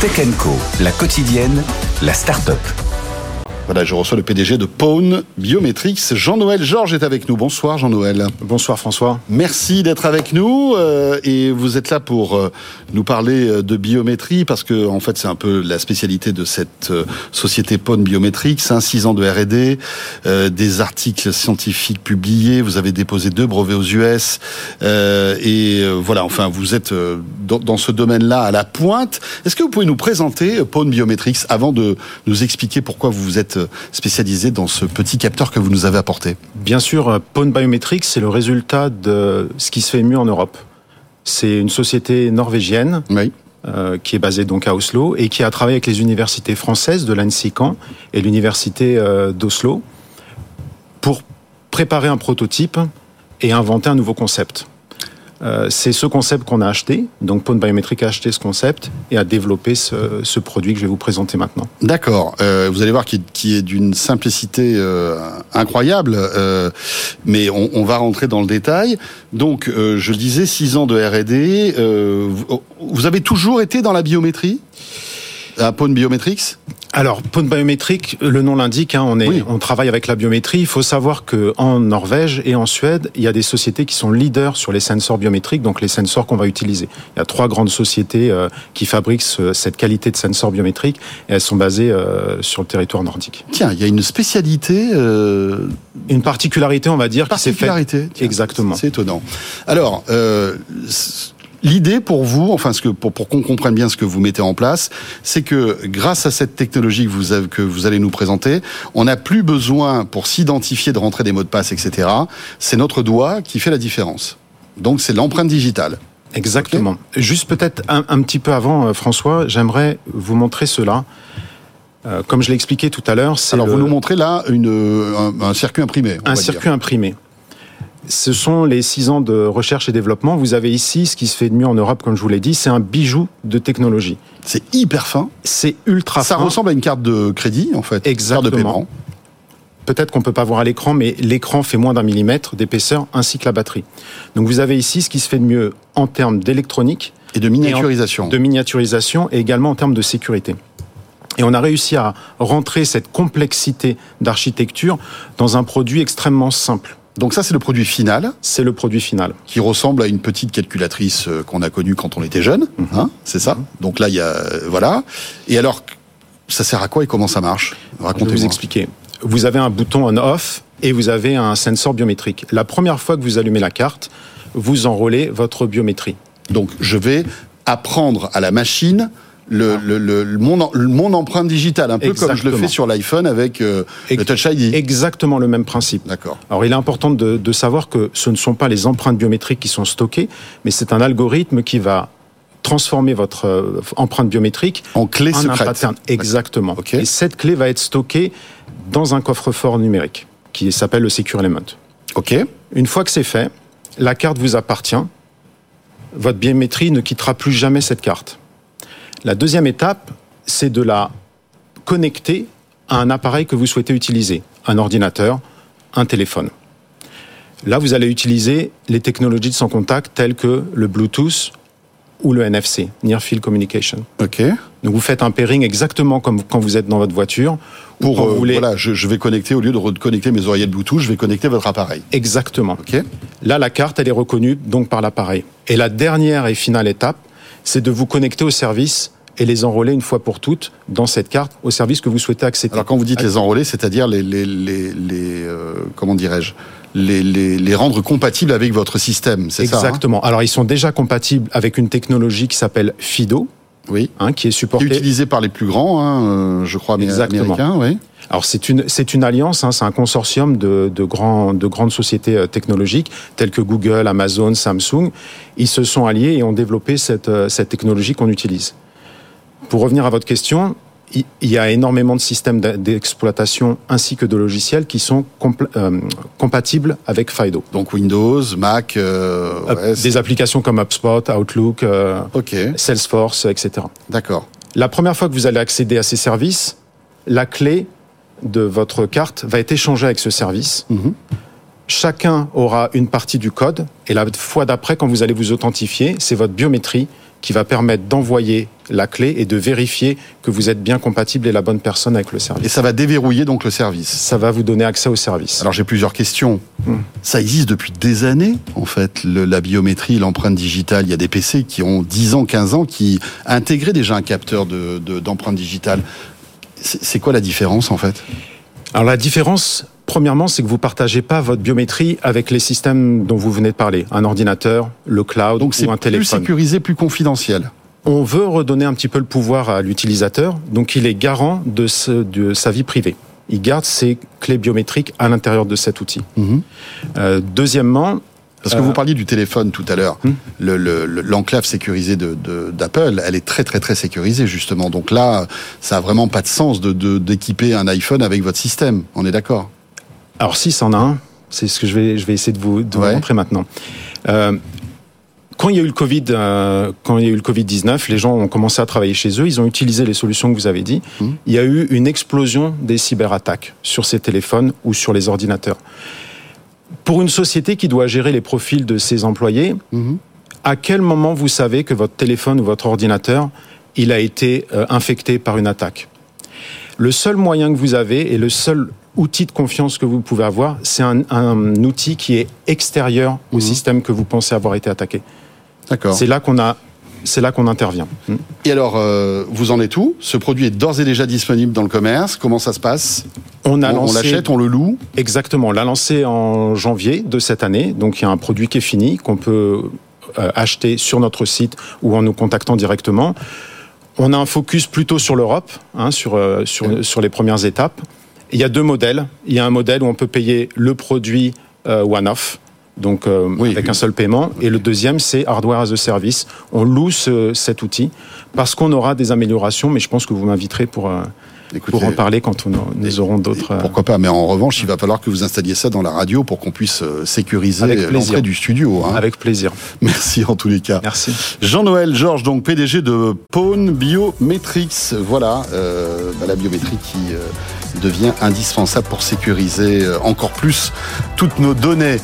Tech Co, la quotidienne, la start-up. Voilà, je reçois le PDG de Pone Biometrics. Jean-Noël Georges est avec nous. Bonsoir Jean-Noël. Bonsoir François. Merci d'être avec nous euh, et vous êtes là pour euh, nous parler euh, de biométrie parce que en fait c'est un peu la spécialité de cette société Pone Biometrics. Hein, six ans de R&D, des articles scientifiques publiés. Vous avez déposé deux brevets aux US et voilà. Enfin, vous êtes dans, dans ce domaine-là à la pointe. Est-ce que vous pouvez nous présenter Pone Biometrics avant de nous expliquer pourquoi vous vous êtes spécialisé dans ce petit capteur que vous nous avez apporté Bien sûr, euh, Pone Biometrics, c'est le résultat de ce qui se fait mieux en Europe. C'est une société norvégienne euh, qui est basée donc à Oslo et qui a travaillé avec les universités françaises de l'ANSI et l'université euh, d'Oslo pour préparer un prototype et inventer un nouveau concept. Euh, c'est ce concept qu'on a acheté. Donc Pone Biometric a acheté ce concept et a développé ce, produit que je vais vous présenter maintenant. D'accord. Euh, vous allez voir qu'il est, d'une simplicité euh, incroyable, mais on, va rentrer dans le détail. Donc, je disais, six ans de R&D. vous avez toujours été dans la biométrie? À Pone Biometrics alors, Pone Biométrique, le nom l'indique, hein, on, est, on travaille avec la biométrie. Il faut savoir que en Norvège et en Suède, il y a des sociétés qui sont leaders sur les sensors biométriques, donc les sensors qu'on va utiliser. Il y a trois grandes sociétés euh, qui fabriquent cette qualité de sensors biométriques et elles sont basées euh, sur le territoire nordique. Tiens, il y a une spécialité, euh... une particularité, on va dire, particularité. qui s'est Exactement. C'est étonnant. Alors. Euh, L'idée pour vous, enfin ce que pour, pour qu'on comprenne bien ce que vous mettez en place, c'est que grâce à cette technologie que vous, avez, que vous allez nous présenter, on n'a plus besoin pour s'identifier de rentrer des mots de passe, etc. C'est notre doigt qui fait la différence. Donc c'est l'empreinte digitale. Exactement. Juste peut-être un, un, petit peu avant, euh, François, j'aimerais vous montrer cela. Euh, comme je l'ai expliqué tout à l'heure, c'est alors vous nous montrez là une, un, circuit imprimé. Un circuit imprimé ce sont les six ans de recherche et développement. Vous avez ici ce qui se fait de mieux en Europe, comme je vous l'ai dit, c'est un bijou de technologie. C'est hyper fin. C'est ultra fin. Ça ressemble à une carte de crédit, en fait. Exactement. Peut-être qu'on peut pas voir à l'écran, mais l'écran fait moins d'un millimètre d'épaisseur, ainsi que la batterie. Donc vous avez ici ce qui se fait de mieux en termes d'électronique et de miniaturisation. de miniaturisation et également en termes de sécurité. Et on a réussi à rentrer cette complexité d'architecture dans un produit extrêmement simple. Donc ça, c'est le produit final. C'est le produit final. Qui ressemble à une petite calculatrice euh, qu'on a connue quand on était jeune. Mhm. Hein, c'est ça. Donc là, il y a... Euh, voilà. Et alors, ça sert à quoi et comment ça marche? Racontez-moi. Je vais vous expliquer. Vous avez un bouton on-off et vous avez un sensor biométrique. La première fois que vous allumez la carte, vous enrôlez votre biométrie. Donc je vais apprendre à la machine le, le, le, mon, mon, empreinte digitale, un peu comme je le fais sur l'iPhone avec euh, le Touch ID. Exactement le même principe. D'accord. Alors il est important de, de, savoir que ce ne sont pas les empreintes biométriques qui sont stockées, mais c'est un algorithme qui va transformer votre euh, empreinte biométrique en clé en secrète. pattern. Exactement. Et cette clé va être stockée dans un coffre-fort numérique qui s'appelle le Secure Element. Ok. Une fois que c'est fait, la carte vous appartient. Votre biométrie ne quittera plus jamais cette carte. La deuxième étape, c'est de la connecter à un appareil que vous souhaitez utiliser, un ordinateur, un téléphone. Là, vous allez utiliser les technologies de sans contact telles que le Bluetooth ou le NFC, Near Field Communication. Ok. Donc vous faites un pairing exactement comme quand vous êtes dans votre voiture. Pour euh, voilà, je, vais connecter au lieu de reconnecter mes oreillettes Bluetooth, je vais connecter votre appareil. Exactement. Ok. Là, la carte, elle est reconnue donc par l'appareil. Et la dernière et finale étape, c'est de vous connecter au service et les enrôler une fois pour toutes dans cette carte au service que vous souhaitez accéder. Alors quand vous dites les enrôler, c'est-à-dire les, les, les, les euh, comment dirais-je les, les, les, rendre compatibles avec votre système, c'est ça hein? Exactement. Alors ils sont déjà compatibles avec une technologie qui s'appelle FIDO, oui. Hein, qui est supportée. Utilisée par les plus grands, hein, euh, je crois, Exactement. américains. Oui. Alors c'est une c'est une alliance, hein, c'est un consortium de, de grands de grandes sociétés euh, technologiques telles que Google, Amazon, Samsung. Ils se sont alliés et ont développé cette cette technologie qu'on utilise. Pour revenir à votre question, il y a énormément de systèmes d'exploitation ainsi que de logiciels qui sont euh, compatibles avec FIDO. Donc Windows, Mac, euh, des applications comme HubSpot, Outlook, euh, Salesforce, etc. D'accord. La première fois que vous allez accéder à ces services, la clé de votre carte va être échangée avec ce service. Mhm. Chacun aura une partie du code et la fois d'après, quand vous allez vous authentifier, c'est votre biométrie qui va permettre d'envoyer la clé et de vérifier que vous êtes bien compatible et la bonne personne avec le service. Et ça va déverrouiller donc le service. Ça va vous donner accès au service. Alors j'ai plusieurs questions. Hmm. Ça existe depuis des années, en fait, la biométrie, l'empreinte digitale. Il y a des PC qui ont 10 ans, 15 ans, qui intégraient déjà un capteur d'empreinte de, digitale. C'est quoi la différence, en fait? Alors la différence, Premièrement, c'est que vous partagez pas votre biométrie avec les systèmes dont vous venez de parler, un ordinateur, le cloud Donc ou un téléphone. Plus sécurisé, plus confidentiel on veut redonner un petit peu le pouvoir à l'utilisateur, donc il est garant de, sa vie privée. Il garde ses clés biométriques à l'intérieur de cet outil. Mhm. Euh, deuxièmement, parce que vous euh, parliez du téléphone tout à l'heure, hmm. l'enclave sécurisée d'Apple, elle est très très très sécurisée justement. Donc là, ça a vraiment pas de sens de d'équiper un iPhone avec votre système. On est d'accord? Alors si, c'en a un. C'est ce que je vais je vais essayer de vous, de vous montrer maintenant. Euh, quand il y a eu le Covid, euh, quand il y a eu le Covid 19, les gens ont commencé à travailler chez eux. Ils ont utilisé les solutions que vous avez dit. Mmh. Il y a eu une explosion des cyberattaques sur ces téléphones ou sur les ordinateurs. Pour une société qui doit gérer les profils de ses employés, mmh. à quel moment vous savez que votre téléphone ou votre ordinateur il a été euh, infecté par une attaque? Le seul moyen que vous avez et le seul outil de confiance que vous pouvez avoir, c'est un, outil qui est extérieur au mmh. système que vous pensez avoir été attaqué. C'est là qu'on a c'est là qu'on intervient. Et alors, euh, vous en êtes où? Ce produit est d'ores et déjà disponible dans le commerce. Comment ça se passe? On a on, l'achète, on le loue? Exactement. On l'a lancé en janvier de cette année. Donc, il y a un produit qui est fini, qu'on peut euh, acheter sur notre site ou en nous contactant directement. On a un focus plutôt sur l'Europe, hein, sur, euh, sur, sur les premières étapes. Il y a deux modèles. Il y a un modèle où on peut payer le produit one-off donc euh, avec un seul paiement. Et le deuxième, c'est hardware as a service. On loue cet outil parce qu'on aura des améliorations, mais je pense que vous m'inviterez pour. Euh, pour en parler quand on, nous aurons d'autres. Euh, pourquoi pas Mais en revanche, il va falloir que vous installiez ça dans la radio pour qu'on puisse sécuriser l'entrée du studio. Hein. Avec plaisir. Merci en tous les cas. Merci. Jean-Noël Georges, donc PDG de Pone Biometrics. Voilà bah, la biométrie qui devient indispensable pour sécuriser encore plus toutes nos données.